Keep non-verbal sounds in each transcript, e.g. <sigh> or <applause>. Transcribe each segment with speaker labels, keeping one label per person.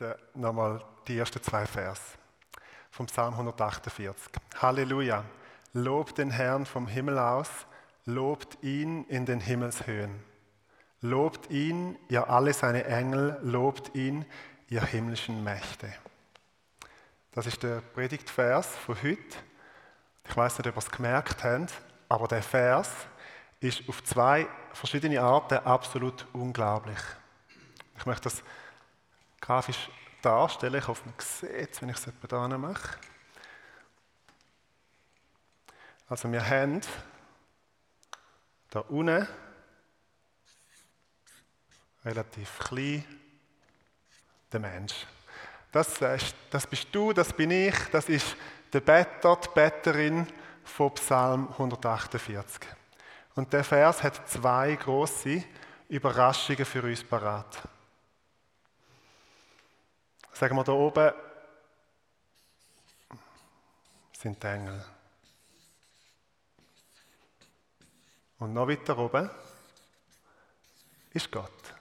Speaker 1: lese nochmal die ersten zwei Vers vom Psalm 148. Halleluja! Lobt den Herrn vom Himmel aus, lobt ihn in den Himmelshöhen. Lobt ihn, ihr alle seine Engel, lobt ihn, ihr himmlischen Mächte. Das ist der Predigtvers von heute. Ich weiß nicht, ob ihr es gemerkt habt, aber der Vers ist auf zwei verschiedene Arten absolut unglaublich. Ich möchte das grafisch darstellen. Ich hoffe, man sieht es, wenn ich es etwa hier mache. Also wir haben da unten relativ klein den Mensch. Das, das bist du, das bin ich, das ist der Better, die Betterin von Psalm 148. Und der Vers hat zwei große Überraschungen für uns parat. Sagen wir da oben sind die Engel. Und noch weiter oben ist Gott.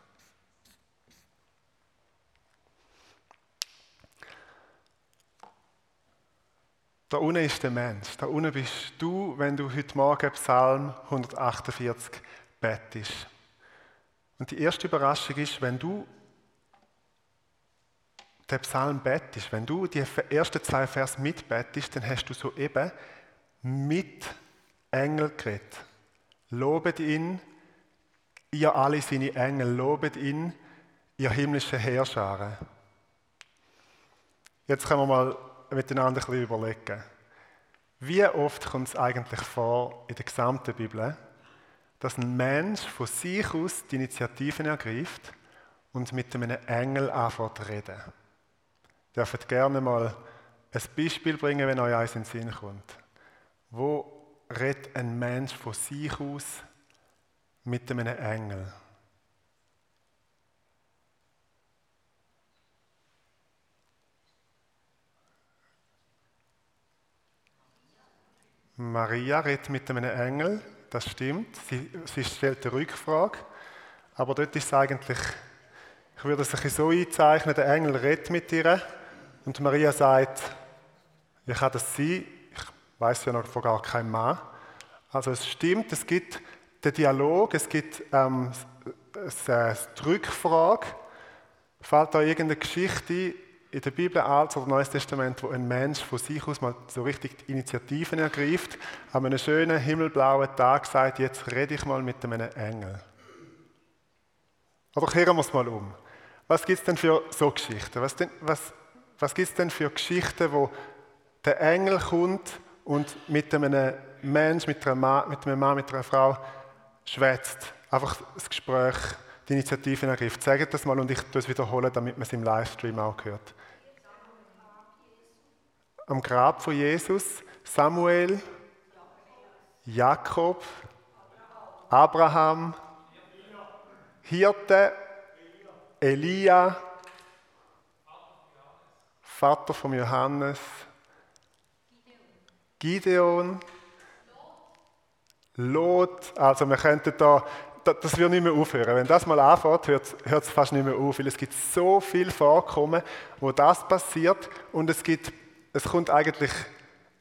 Speaker 1: Da unten ist der Mensch. Da unten bist du, wenn du heute Morgen Psalm 148 bettest. Und die erste Überraschung ist, wenn du den Psalm bettest, wenn du die ersten zwei Vers mitbettest, dann hast du soeben mit Engel geredet. Lobet ihn, ihr alle seine Engel, lobet ihn, ihr himmlische Herrscher. Jetzt können wir mal miteinander ein bisschen überlegen. Wie oft kommt es eigentlich vor in der gesamten Bibel, dass ein Mensch von sich aus die Initiativen ergreift und mit einem Engel anfängt zu reden? Dürft gerne mal ein Beispiel bringen, wenn euch eins in den Sinn kommt. Wo redet ein Mensch von sich aus mit einem Engel? Maria redet mit einem Engel, das stimmt. Sie, sie stellt eine Rückfrage. Aber dort ist es eigentlich, ich würde es so einzeichnen, der Engel redet mit ihr und Maria sagt, wie kann das sein? Ich weiß ja noch von gar keinem Mann. Also es stimmt, es gibt den Dialog, es gibt ähm, eine Rückfrage. Fällt da irgendeine Geschichte in der Bibel, Altes oder Neues Testament, wo ein Mensch von sich aus mal so richtig die Initiativen ergreift, an einem schönen himmelblauen Tag sagt, jetzt rede ich mal mit einem Engel. Oder kehren wir es mal um. Was gibt es denn für so Geschichten? Was, was, was gibt es denn für Geschichten, wo der Engel kommt und mit einem Mensch, mit einem Mann, mit, einem Mann, mit einer Frau schwätzt? Einfach das Gespräch die Initiative ergreift. Sagt das mal und ich tue es wiederholen, damit man es im Livestream auch hört. Am Grab von Jesus, Samuel, Jakob, Abraham, Hirte, Elia, Vater von Johannes, Gideon, Lot. Also wir könnten da das wird nicht mehr aufhören. Wenn das mal anfängt, hört, es fast nicht mehr auf, weil es gibt so viel Vorkommen, wo das passiert und es gibt, es kommt eigentlich,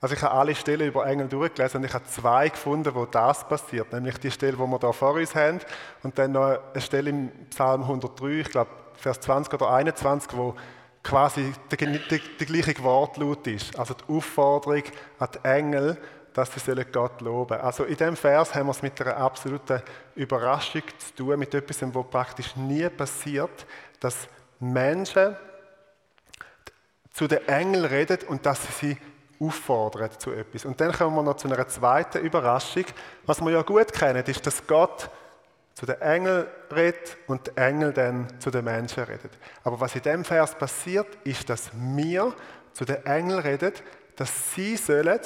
Speaker 1: also ich habe alle Stellen über Engel durchgelesen und ich habe zwei gefunden, wo das passiert, nämlich die Stelle, wo wir da vor uns haben und dann noch eine Stelle im Psalm 103, ich glaube Vers 20 oder 21, wo quasi der, der, der gleiche Wortlaut ist, also die Aufforderung an die Engel, dass sie Gott loben sollen. Also in diesem Vers haben wir es mit einer absoluten Überraschung zu tun, mit etwas, was praktisch nie passiert, dass Menschen zu den Engeln reden und dass sie sie auffordern zu etwas. Und dann kommen wir noch zu einer zweiten Überraschung. Was wir ja gut kennen, ist, dass Gott zu den Engeln redet und die Engel dann zu den Menschen reden. Aber was in dem Vers passiert, ist, dass wir zu den Engeln reden, dass sie sollen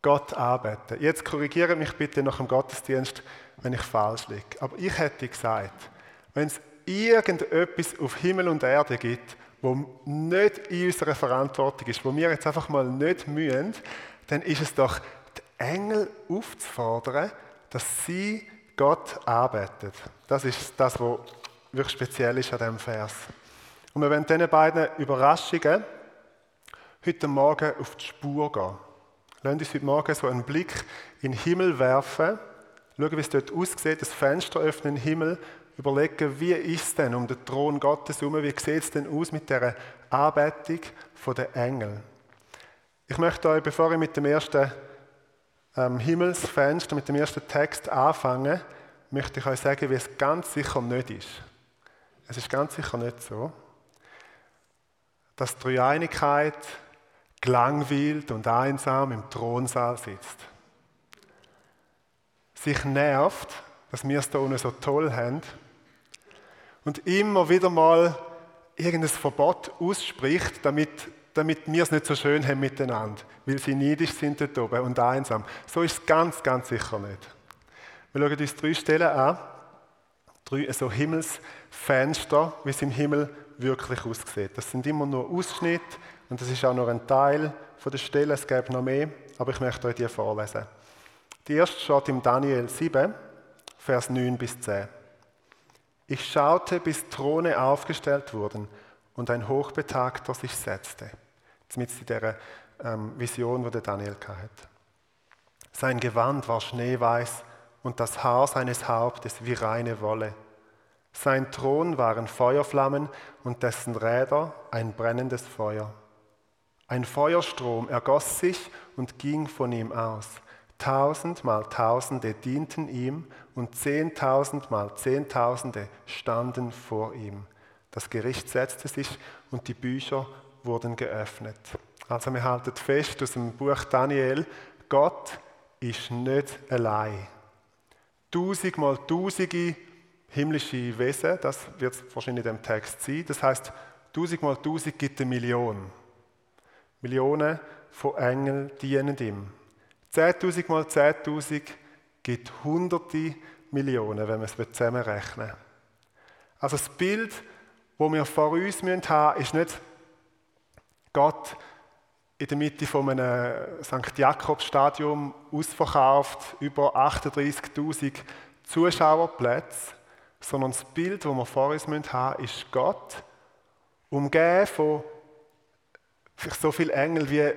Speaker 1: Gott arbeiten. Jetzt korrigiere mich bitte nach dem Gottesdienst, wenn ich falsch liege. Aber ich hätte gesagt, wenn es irgendetwas auf Himmel und Erde gibt, wo nicht in unserer Verantwortung ist, wo wir jetzt einfach mal nicht mühen, dann ist es doch, die Engel aufzufordern, dass sie Gott arbeiten. Das ist das, was wirklich speziell ist an diesem Vers. Und wir werden diesen beiden Überraschungen heute Morgen auf die Spur gehen. Lassen uns heute Morgen so einen Blick in den Himmel werfen, schauen, wie es dort aussieht, das Fenster öffnen den Himmel, überlegen, wie ist es denn um den Thron Gottes herum, wie sieht es denn aus mit der Anbetung der Engel. Ich möchte euch, bevor ich mit dem ersten ähm, Himmelsfenster, mit dem ersten Text anfange, möchte ich euch sagen, wie es ganz sicher nicht ist. Es ist ganz sicher nicht so dass Dreieinigkeit gelangweilt und einsam im Thronsaal sitzt. Sich nervt, dass wir es da unten so toll haben und immer wieder mal irgendein Verbot ausspricht, damit, damit wir es nicht so schön haben miteinander, weil sie neidisch sind dort oben und einsam. So ist es ganz, ganz sicher nicht. Wir schauen uns drei Stellen an, drei so Himmelsfenster, wie es im Himmel wirklich aussieht. Das sind immer nur Ausschnitte und das ist auch nur ein Teil von der Stelle. Es gibt noch mehr, aber ich möchte euch die vorlesen. Die erste steht im Daniel 7, Vers 9 bis 10. Ich schaute, bis Throne aufgestellt wurden und ein Hochbetagter sich setzte. Mit in dieser ähm, Vision, die der Daniel hatte. Sein Gewand war schneeweiß und das Haar seines Hauptes wie reine Wolle. Sein Thron waren Feuerflammen und dessen Räder ein brennendes Feuer. Ein Feuerstrom ergoss sich und ging von ihm aus. Tausend mal Tausende dienten ihm und zehntausend mal Zehntausende standen vor ihm. Das Gericht setzte sich und die Bücher wurden geöffnet. Also wir halten fest aus dem Buch Daniel, Gott ist nicht allein. Tausend mal Tausende himmlische Wesen, das wird wahrscheinlich in dem Text sein. Das heißt, 1000 mal 1000 gibt eine Million. Millionen von Engeln dienen ihm. 10.000 mal 10.000 gibt hunderte Millionen, wenn wir es zusammenrechnen Also das Bild, das wir vor uns haben müssen, ist nicht Gott in der Mitte von einem St. Jakobs-Stadium ausverkauft, über 38.000 Zuschauerplätze, sondern das Bild, das wir vor uns haben müssen, ist Gott, umgeben von so vielen Engeln, wie,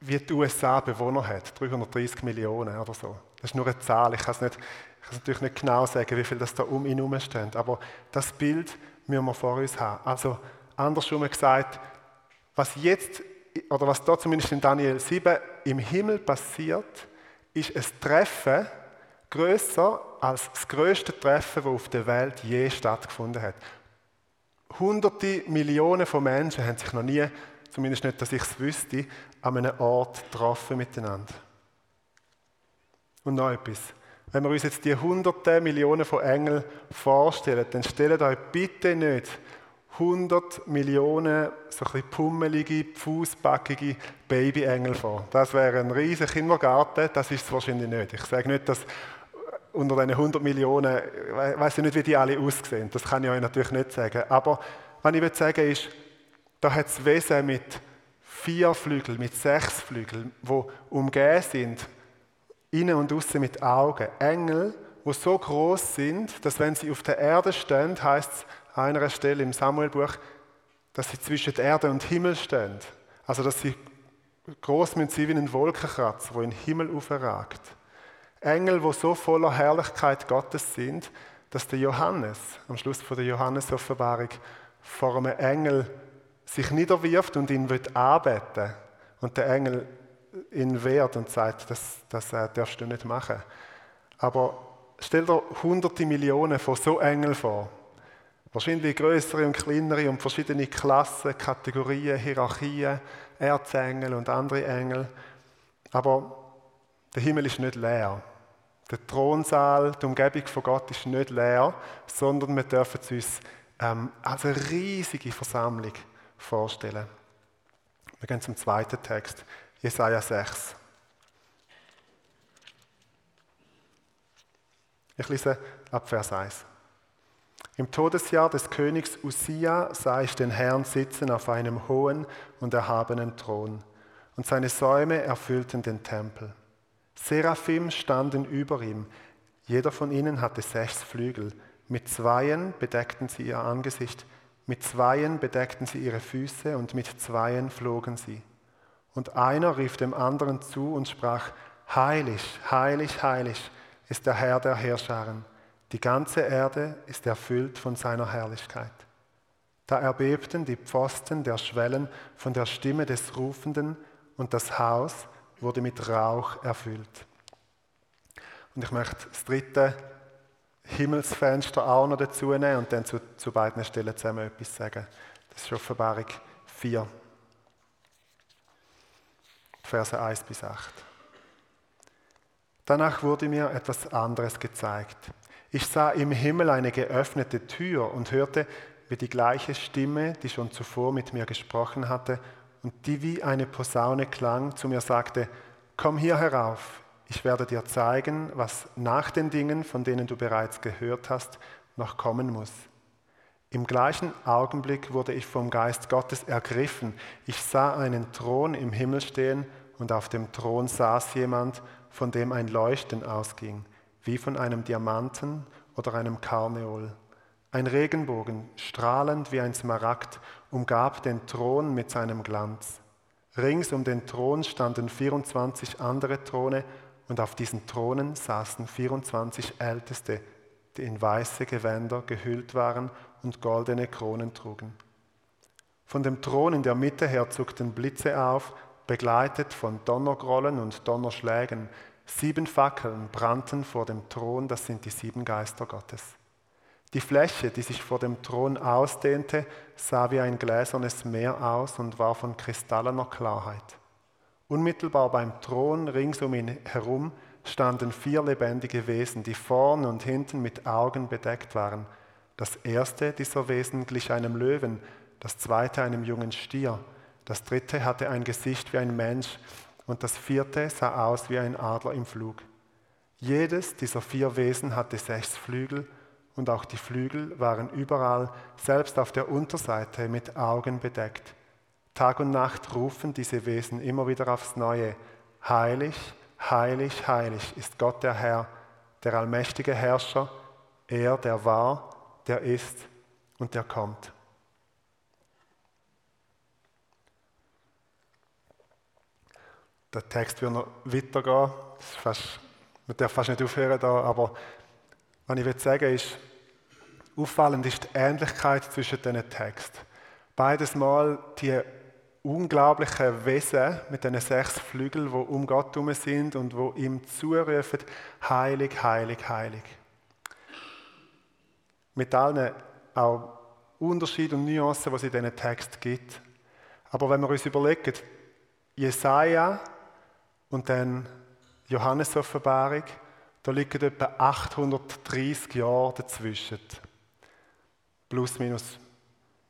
Speaker 1: wie die USA Bewohner hat. 330 Millionen oder so. Das ist nur eine Zahl. Ich kann es, nicht, ich kann natürlich nicht genau sagen, wie viel das da um ihn herum steht. Aber das Bild müssen wir vor uns haben. Also, andersrum gesagt, was jetzt, oder was da zumindest in Daniel 7 im Himmel passiert, ist ein Treffen größer als das größte Treffen, das auf der Welt je stattgefunden hat. Hunderte Millionen von Menschen haben sich noch nie, zumindest nicht, dass ich es wüsste, an einem Ort getroffen miteinander. Und noch etwas. Wenn wir uns jetzt die hunderte Millionen von Engeln vorstellen, dann stellt euch bitte nicht 100 Millionen so ein pummelige, fußbackige Babyengel vor. Das wäre ein riesiger Kindergarten, das ist es wahrscheinlich nicht. Ich sage nicht, dass unter diesen 100 Millionen, ich weiß nicht, wie die alle aussehen, das kann ich euch natürlich nicht sagen. Aber was ich will sagen ist, da hat es Wesen mit vier Flügeln, mit sechs Flügeln, wo umgeben sind, innen und außen mit Augen. Engel, wo so groß sind, dass wenn sie auf der Erde stehen, heißt es an einer Stelle im Samuelbuch, dass sie zwischen Erde und Himmel stehen. Also dass sie groß sind wie ein Wolkenkratzer, wo in den Himmel aufragt. Engel, wo so voller Herrlichkeit Gottes sind, dass der Johannes am Schluss von der Johannes-Offenbarung vor einem Engel sich niederwirft und ihn wird anbeten und der Engel ihn wehrt und sagt, das, das äh, darfst du nicht machen. Aber stell dir hunderte Millionen von so Engeln vor. Wahrscheinlich größere und kleinere und verschiedene Klassen, Kategorien, Hierarchien, Erzengel und andere Engel. Aber der Himmel ist nicht leer. Der Thronsaal, die Umgebung von Gott ist nicht leer, sondern wir dürfen es uns ähm, als eine riesige Versammlung vorstellen. Wir gehen zum zweiten Text, Jesaja 6. Ich lese ab Vers 1. Im Todesjahr des Königs Usia sah ich den Herrn sitzen auf einem hohen und erhabenen Thron, und seine Säume erfüllten den Tempel. Seraphim standen über ihm. Jeder von ihnen hatte sechs Flügel. Mit Zweien bedeckten sie ihr Angesicht, Mit zweien bedeckten sie ihre Füße und mit zweien flogen sie. Und einer rief dem anderen zu und sprach, Heilig, heilig, heilig ist der Herr der Herrscharen. Die ganze Erde ist erfüllt von seiner Herrlichkeit. Da erbebten die Pfosten der Schwellen von der Stimme des Rufenden und das Haus wurde mit Rauch erfüllt. Und ich möchte das dritte Himmelsfenster auch noch dazu nehmen und dann zu, zu beiden Stellen zusammen etwas sagen. Das ist Offenbarung 4, Verse 1 bis 8. Danach wurde mir etwas anderes gezeigt. Ich sah im Himmel eine geöffnete Tür und hörte, wie die gleiche Stimme, die schon zuvor mit mir gesprochen hatte und die wie eine Posaune klang, zu mir sagte, Komm hier herauf, ich werde dir zeigen, was nach den Dingen, von denen du bereits gehört hast, noch kommen muss. Im gleichen Augenblick wurde ich vom Geist Gottes ergriffen. Ich sah einen Thron im Himmel stehen und auf dem Thron saß jemand, von dem ein Leuchten ausging, wie von einem Diamanten oder einem Karneol. Ein Regenbogen, strahlend wie ein Smaragd, umgab den Thron mit seinem Glanz. Rings um den Thron standen 24 andere Throne und auf diesen Thronen saßen 24 Älteste, die in weiße Gewänder gehüllt waren und goldene Kronen trugen. Von dem Thron in der Mitte her zuckten Blitze auf, begleitet von Donnergrollen und Donnerschlägen. Sieben Fackeln brannten vor dem Thron, das sind die sieben Geister Gottes. Die Fläche, die sich vor dem Thron ausdehnte, sah wie ein gläsernes Meer aus und war von kristallener Klarheit. Unmittelbar beim Thron rings um ihn herum standen vier lebendige Wesen, die vorn und hinten mit Augen bedeckt waren. Das erste dieser Wesen glich einem Löwen, das zweite einem jungen Stier, das dritte hatte ein Gesicht wie ein Mensch und das vierte sah aus wie ein Adler im Flug. Jedes dieser vier Wesen hatte sechs Flügel und auch die Flügel waren überall, selbst auf der Unterseite, mit Augen bedeckt. Tag und Nacht rufen diese Wesen immer wieder aufs Neue, heilig, heilig, heilig ist Gott der Herr, der allmächtige Herrscher, er, der war, der ist und der kommt. Der Text wird noch weitergehen. Fast, man darf fast nicht aufhören da, aber was ich sagen will, ist, auffallend ist die Ähnlichkeit zwischen diesen Texten. Beides Mal die unglaublichen Wesen mit diesen sechs Flügeln, die um Gott herum sind und wo ihm zurufen, heilig, heilig, heilig. Mit allen auch Unterschieden und Nuancen, die es in diesen Text gibt. Aber wenn wir uns überlegen, Jesaja und dann Johannes-Offenbarung, da liegen etwa 830 Jahre dazwischen. Plus, minus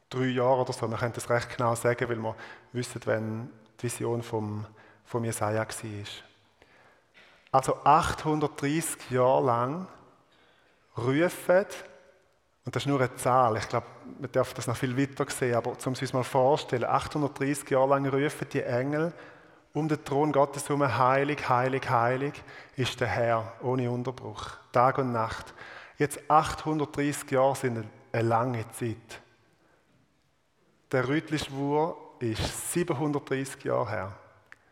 Speaker 1: drei Jahre oder so. Wir können das recht genau sagen, weil wir wissen, wenn die Vision vom, vom Jesaja war. Also 830 Jahre lang rufen, und das ist nur eine Zahl, ich glaube, man darf das noch viel weiter sehen, aber um es uns mal vorstellen, 830 Jahre lang rufen die Engel um den Thron Gottes herum, heilig, heilig, heilig ist der Herr, ohne Unterbruch, Tag und Nacht. Jetzt 830 Jahre sind eine lange Zeit. Der Rütlischwur ist 730 Jahre her.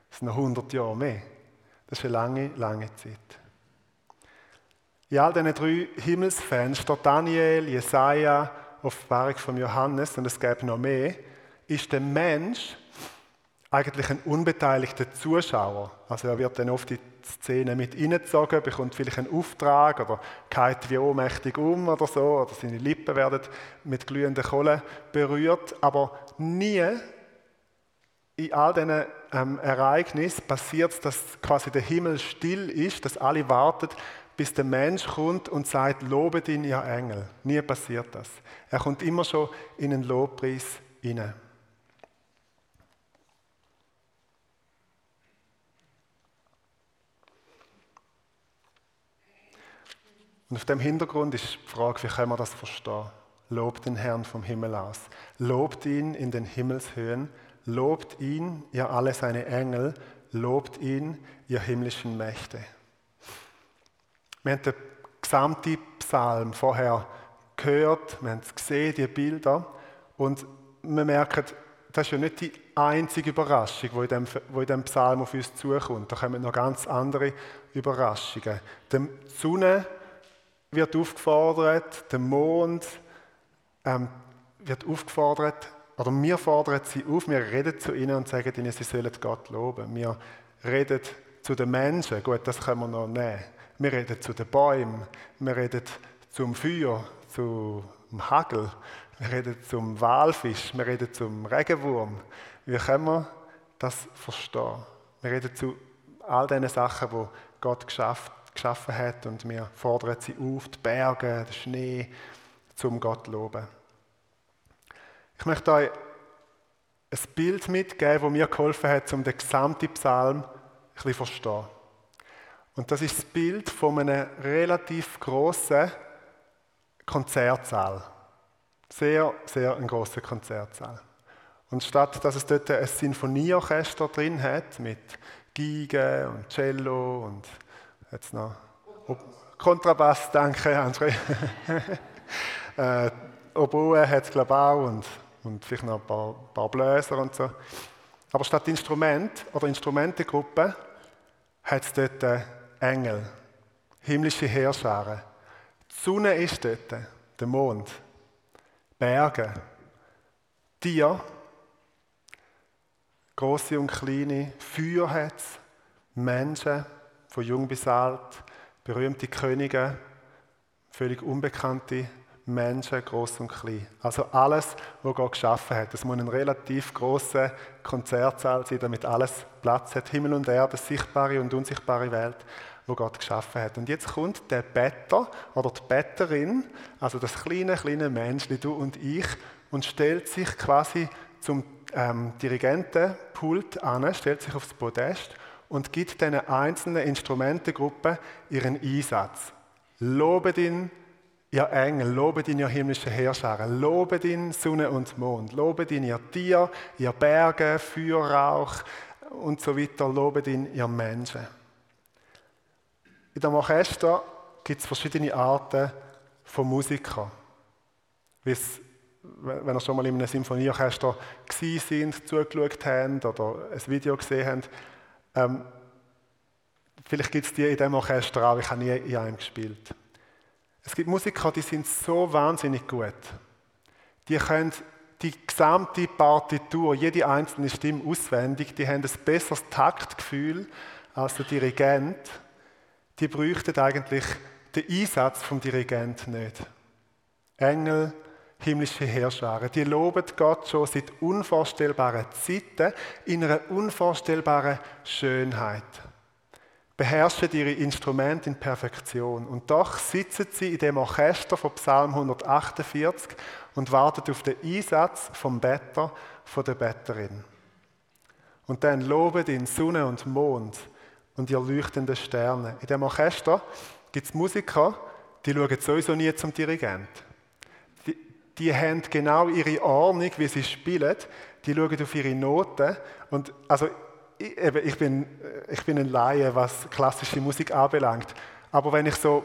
Speaker 1: Das sind noch 100 Jahre mehr. Das ist eine lange, lange Zeit. In all diesen drei Himmelsfenstern, Daniel, Jesaja, Offenbarung von Johannes und es gäbe noch mehr, ist der Mensch eigentlich ein unbeteiligter Zuschauer. Also er wird dann oft in die Szene mit reingezogen, bekommt vielleicht einen Auftrag oder geht wie ohnmächtig um oder so, oder seine Lippen werden mit glühenden Kohlen berührt, aber nie in all diesen ähm, Ereignissen passiert es, dass quasi der Himmel still ist, dass alle warten, bis der Mensch kommt und sagt, lobet ihn, ihr Engel. Nie passiert das. Er kommt immer schon in einen Lobpreis hinein. Und auf dem Hintergrund ist die Frage, wie können wir das verstehen? Lobt den Herrn vom Himmel aus. Lobt ihn in den Himmelshöhen. Lobt ihn, ihr alle seine Engel. Lobt ihn, ihr himmlischen Mächte. Wir haben den gesamten Psalm vorher gehört, wir haben es gesehen, die Bilder. Und wir merken, das ist ja nicht die einzige Überraschung, die in dem, die in dem Psalm auf uns zukommt. Da kommen noch ganz andere Überraschungen. Die Sonne wird aufgefordert, der Mond ähm, wird aufgefordert, oder wir fordern sie auf, wir reden zu ihnen und sagen ihnen, sie sollen Gott loben. Wir reden zu den Menschen, gut, das können wir noch nehmen. Wir reden zu den Bäumen, wir reden zum Feuer, zum Hagel, wir reden zum Walfisch, wir reden zum Regenwurm. Wie können wir das verstehen? Wir reden zu all diesen Sachen, die Gott geschafft, geschaffen hat und wir fordern sie auf, die Berge, den Schnee, zum Gott loben. Ich möchte euch ein Bild mitgeben, das mir geholfen hat, um den gesamten Psalm ein bisschen zu verstehen. Und das ist das Bild von einem relativ grossen Konzertsaal. Sehr, sehr ein großer Konzertsaal. Und statt dass es dort ein Sinfonieorchester drin hat, mit Geige und Cello und jetzt noch Kontrabass, danke André. <laughs> äh, Oboe hat es glaube ich auch und, und vielleicht noch ein paar, paar Bläser und so. Aber statt Instrument oder Instrumentengruppe hat es dort Engel, himmlische Heerscharen. Die Sonne ist dort, der Mond. Berge, Tiere, große und kleine, Feuer hat Menschen, von jung bis alt, berühmte Könige, völlig unbekannte Menschen, groß und klein. Also alles, was Gott geschaffen hat. Es muss ein relativ großer Konzertsaal sein, damit alles Platz hat. Himmel und Erde, sichtbare und unsichtbare Welt wo Gott geschaffen hat. Und jetzt kommt der Better oder die Betterin, also das kleine, kleine Menschli, du und ich, und stellt sich quasi zum ähm, Dirigentenpult an, stellt sich aufs Podest und gibt diesen einzelnen Instrumentengruppen ihren Einsatz. Lobet ihn, ihr Engel, lobet ihn, ihr himmlische Herrscher, lobet ihn, Sonne und Mond, lobet ihn, ihr Tier, ihr Berge, Feuerrauch und so weiter, lobet ihn, ihr Menschen. In dem Orchester gibt es verschiedene Arten von Musikern. wenn ihr schon mal in einem Symphonieorchester sind, zugeschaut habt oder ein Video gesehen habt, ähm, vielleicht gibt es die in diesem Orchester auch, ich habe nie in einem gespielt. Es gibt Musiker, die sind so wahnsinnig gut. Die können die gesamte Partitur, jede einzelne Stimme auswendig, die haben ein besseres Taktgefühl als der Dirigent die bräuchten eigentlich den Einsatz vom Dirigent nicht. Engel, himmlische Herrscher, die loben Gott schon seit unvorstellbaren Zeiten in einer unvorstellbaren Schönheit. Beherrschen ihre Instrumente in Perfektion. Und doch sitzen sie in dem Orchester von Psalm 148 und warten auf den Einsatz vom Better, von der Betterin. Und dann loben ihn Sonne und Mond, und ihr leuchtenden Sterne. In dem Orchester gibt es Musiker, die schauen sowieso nie zum Dirigent. Die, haben genau ihre Ordnung, wie sie spielen. Die schauen auf ihre Noten. Und also, ich, eben, ich, bin, ich bin ein Laie, was klassische Musik anbelangt. Aber wenn ich so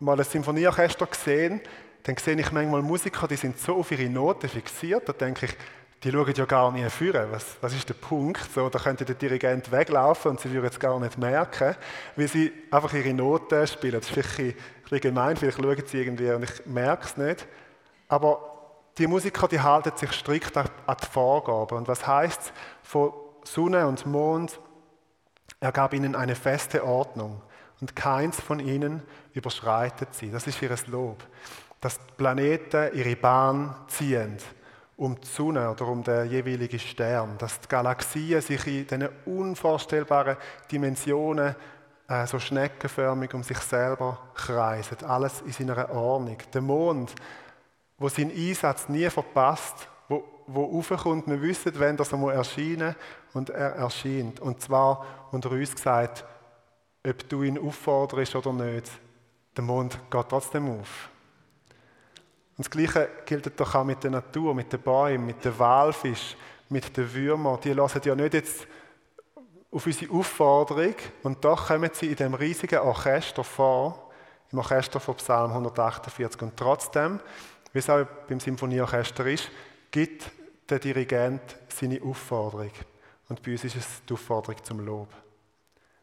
Speaker 1: mal ein Symphonieorchester sehe, dann sehe ich manchmal Musiker, die sind so auf ihre Noten fixiert, da denke ich, die schauen ja gar nicht führen. Was, was ist der Punkt? So, da könnte der Dirigent weglaufen und sie würden es gar nicht merken, weil sie einfach ihre Noten spielen. Das ist vielleicht ein bisschen gemein, vielleicht schauen sie irgendwie und ich merke es nicht. Aber die Musiker, die halten sich strikt an die Vorgaben. Und was heißt? Von Sonne und Mond, er gab ihnen eine feste Ordnung und keins von ihnen überschreitet sie. Das ist ihr Lob. Dass die Planeten ihre Bahn ziehen um die Sonne oder um den jeweiligen Stern, dass die Galaxien sich in diesen unvorstellbaren Dimensionen äh, so schneckenförmig um sich selber kreisen. Alles in seiner Ordnung. Der Mond, wo seinen Einsatz nie verpasst, wo, wo raufkommt, wir wissen, wenn das einmal erscheinen und er erscheint. Und zwar unter uns gesagt, ob du ihn aufforderst oder nicht, der Mond geht trotzdem auf. Und das Gleiche gilt doch auch mit der Natur, mit den Bäumen, mit den Walfisch, mit den Würmern. Die lassen ja nicht jetzt auf unsere Aufforderung und doch kommen sie in dem riesigen Orchester vor, im Orchester von Psalm 148. Und trotzdem, wie es auch beim Symphonieorchester ist, gibt der Dirigent seine Aufforderung. Und bei uns ist es die Aufforderung zum Lob.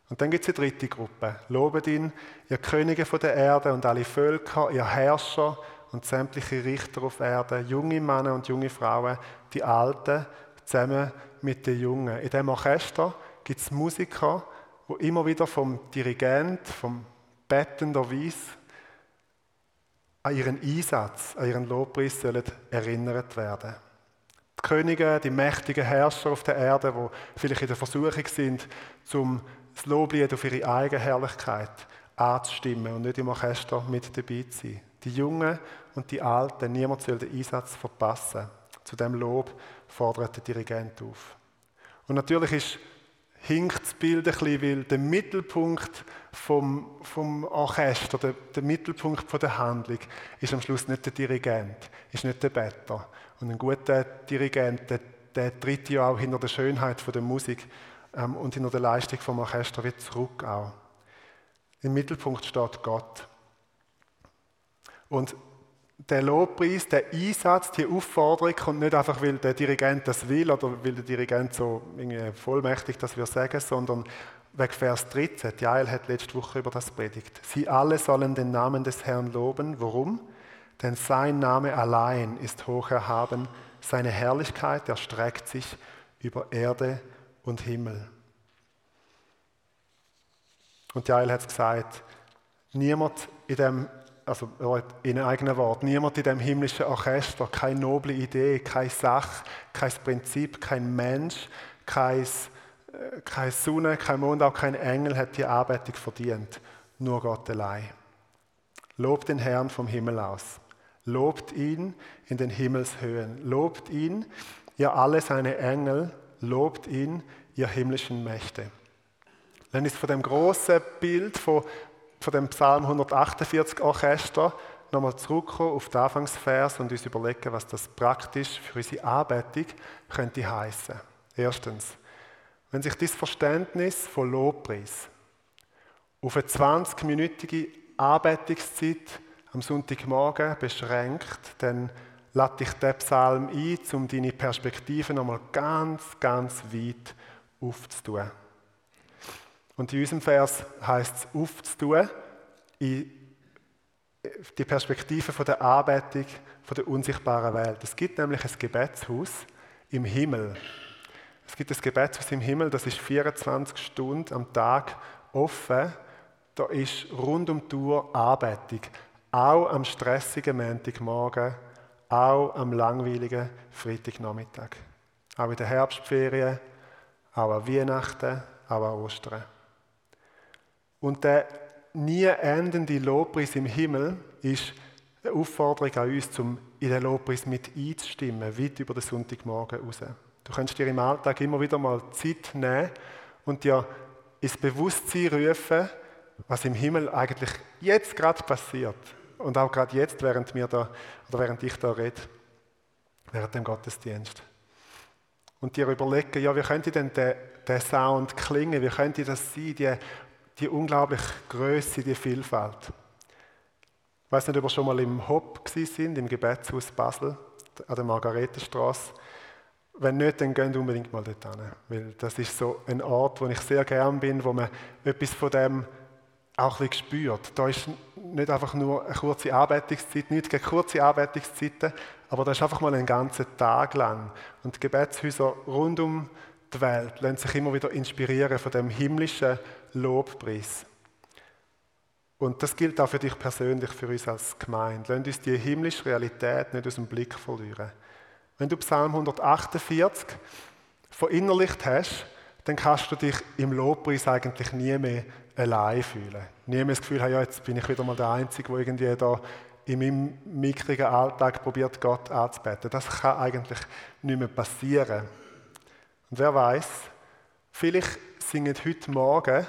Speaker 1: Und dann gibt es eine dritte Gruppe. Lobet ihn, ihr Könige von der Erde und alle Völker, ihr Herrscher und sämtliche Richter auf Erde, junge Männer und junge Frauen, die Alten, zusammen mit den Jungen. In diesem Orchester gibt es Musiker, die immer wieder vom Dirigent, vom bettenderweise an ihren Einsatz, an ihren Lobpreis sollen erinnert werden. Die Könige, die mächtigen Herrscher auf der Erde, die vielleicht in der Versuchung sind, zum das Loblied auf ihre eigene Herrlichkeit anzustimmen und nicht im Orchester mit dabei zu sein. Die Jungen und die Alten, niemand soll den Einsatz verpassen. Zu dem Lob fordert der Dirigent auf. Und natürlich ist, hinkt das Bild ein bisschen, weil der Mittelpunkt vom, vom Orchester, der, der Mittelpunkt der Handlung, ist am Schluss nicht der Dirigent, ist nicht der Better. Und ein guter Dirigent, der, der tritt ja auch hinter der Schönheit der Musik ähm, und in der Leistung vom Orchester wird zurück auch. Im Mittelpunkt steht Gott. Und der Lobpreis, der Einsatz, die Aufforderung kommt nicht einfach, weil der Dirigent das will oder weil der Dirigent so vollmächtig das wir sagen, sondern wegen Vers 13. Jael hat letzte Woche über das predigt. Sie alle sollen den Namen des Herrn loben. Warum? Denn sein Name allein ist hoch erhaben. Seine Herrlichkeit erstreckt sich über Erde und Himmel. Und Jael hat gesagt, niemand in dem, also in eigenen Wort, niemand in dem himmlischen Orchester, keine noble Idee, keine Sache, kein Prinzip, kein Mensch, kein, äh, keine Sonne, kein Mond, auch kein Engel hat die Arbeitung verdient. Nur Gott allein. Lobt den Herrn vom Himmel aus. Lobt ihn in den Himmelshöhen. Lobt ihn, ihr alle seine Engel, lobt ihn, ihr himmlischen Mächte. Wenn ich von dem großen Bild von, von dem Psalm 148 Orchester nochmal zurückkommen auf den Anfangsvers und uns überlegen, was das praktisch für unsere Anbetung könnte heißen. Erstens, wenn sich das Verständnis von Lobpreis auf eine 20-minütige Anbetungszeit am Sonntagmorgen beschränkt, dann lade dich den Psalm ein, um deine Perspektive nochmal ganz, ganz weit aufzutun. Und in unserem Vers heißt es aufzutun, in die Perspektive von der Anbetung von der unsichtbaren Welt. Es gibt nämlich ein Gebetshaus im Himmel. Es gibt ein Gebetshaus im Himmel, das ist 24 Stunden am Tag offen. Da ist rund um die Uhr Anbetung. Auch am stressigen Montagmorgen auch am langweiligen Freitagnachmittag. Auch in der Herbstferien, auch an Weihnachten, auch an Ostern. Und der nie endende Lobpreis im Himmel ist eine Aufforderung an uns, um in den Lobpreis mit einzustimmen, weit über den Sonntagmorgen raus. Du kannst dir im Alltag immer wieder mal Zeit nehmen und dir ins Bewusstsein rufen, was im Himmel eigentlich jetzt gerade passiert. Und auch gerade jetzt, während, wir da, oder während ich da rede, während dem Gottesdienst. Und dir überlegen, ja, wie könnte denn der, der Sound klingen? Wie könnte das sein, die, die unglaubliche Größe, die Vielfalt? Ich weiß nicht, ob ihr schon mal im Hop sind, im Gebetshaus Basel, an der Margaretenstraße. Wenn nicht, dann geht unbedingt mal dort hin. Weil das ist so ein Ort, wo ich sehr gern bin, wo man etwas von dem auch ein bisschen spürt. Da ist nicht einfach nur eine kurze Arbeitungszeit, nicht gegen kurze Arbeitungszeiten, aber das ist einfach mal einen ganzen Tag lang. Und die Gebetshäuser rund um die Welt lassen sich immer wieder inspirieren von dem himmlischen Lobpreis. Und das gilt auch für dich persönlich, für uns als Gemeinde. Lass uns die himmlische Realität nicht aus dem Blick verlieren. Wenn du Psalm 148 verinnerlicht hast, dann kannst du dich im Lobpreis eigentlich nie mehr allein fühlen. Nie mehr das Gefühl haben, ja, jetzt bin ich wieder mal der Einzige, der irgendwie da in meinem mickrigen Alltag probiert, Gott anzubeten. Das kann eigentlich nicht mehr passieren. Und wer weiß, vielleicht singen heute Morgen,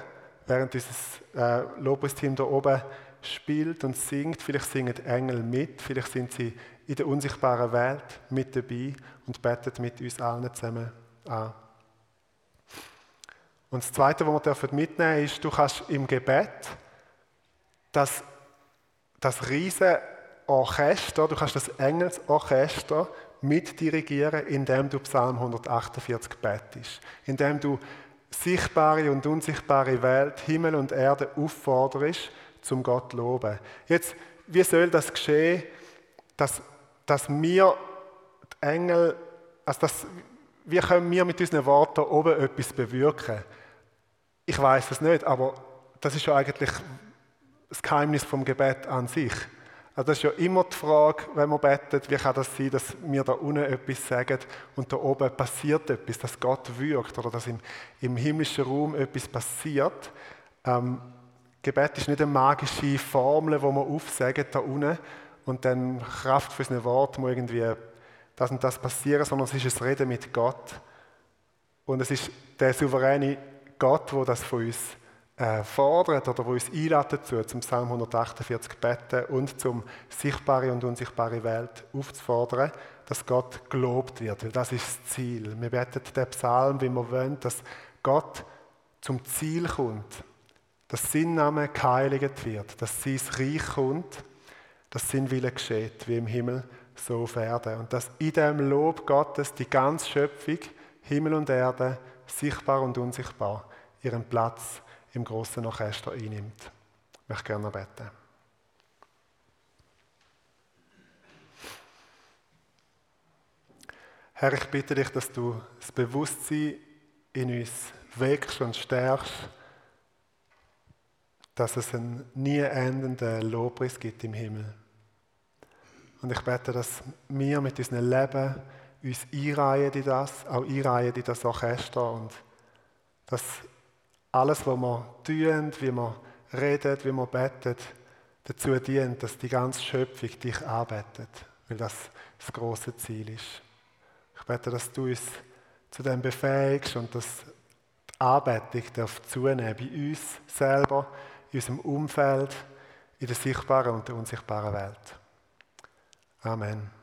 Speaker 1: während dieses äh, Lobpreisteam da oben spielt und singt, vielleicht singen Engel mit, vielleicht sind sie in der unsichtbaren Welt mit dabei und beten mit uns allen zusammen an. Und das Zweite, was wir mitnehmen dürfen, ist, du kannst im Gebet das, das riesige Orchester, du kannst das Engelsorchester mitdirigieren, indem du Psalm 148 betest, indem du sichtbare und unsichtbare Welt, Himmel und Erde aufforderst, zum Gott zu loben. Jetzt, wie soll das geschehen, dass, dass wir die Engel, also dass, wie können wir mit unseren Worten oben etwas bewirken? Ich weiß es nicht, aber das ist ja eigentlich das Geheimnis vom Gebet an sich. Also das ist ja immer die Frage, wenn man betet, wie kann das sein, dass wir da unten etwas sagen und da oben passiert etwas, dass Gott wirkt oder dass im, im himmlischen Raum etwas passiert. Ähm, Gebet ist nicht eine magische Formel, wo man aufsagen da unten und dann Kraft für seine Wort muss irgendwie das und das passieren, sondern es ist ein Reden mit Gott. Und es ist der souveräne Gott, der das von uns äh, fordert oder wo uns einladen dazu, zum Psalm 148 beten und zum sichtbare und unsichtbare Welt aufzufordern, dass Gott gelobt wird, weil das ist das Ziel. Wir beten den Psalm, wie wir wollen, dass Gott zum Ziel kommt, dass sein Name geheiligt wird, dass sein Reich kommt, dass sein Wille geschieht, wie im Himmel, so auf Erde. Und dass in dem Lob Gottes die ganze Schöpfung, Himmel und Erde, sichtbar und unsichtbar, ihren Platz im großen Orchester einnimmt. Ich möchte gerne beten. Herr, ich bitte dich, dass du das Bewusstsein in uns wächst und stärkst, dass es einen nie endenden Lobpreis gibt im Himmel. Und ich bete, dass wir mit unserem Leben uns einreihen in das, auch einreihen in das Orchester und dass alles, was wir tun, wie wir reden, wie wir beten, dazu dient, dass die ganze Schöpfung dich arbeitet, weil das das große Ziel ist. Ich bete, dass du uns zu dem befähigst und dass die Arbeitung darf zunehmen bei uns selber, in unserem Umfeld, in der sichtbaren und der unsichtbaren Welt. Amen.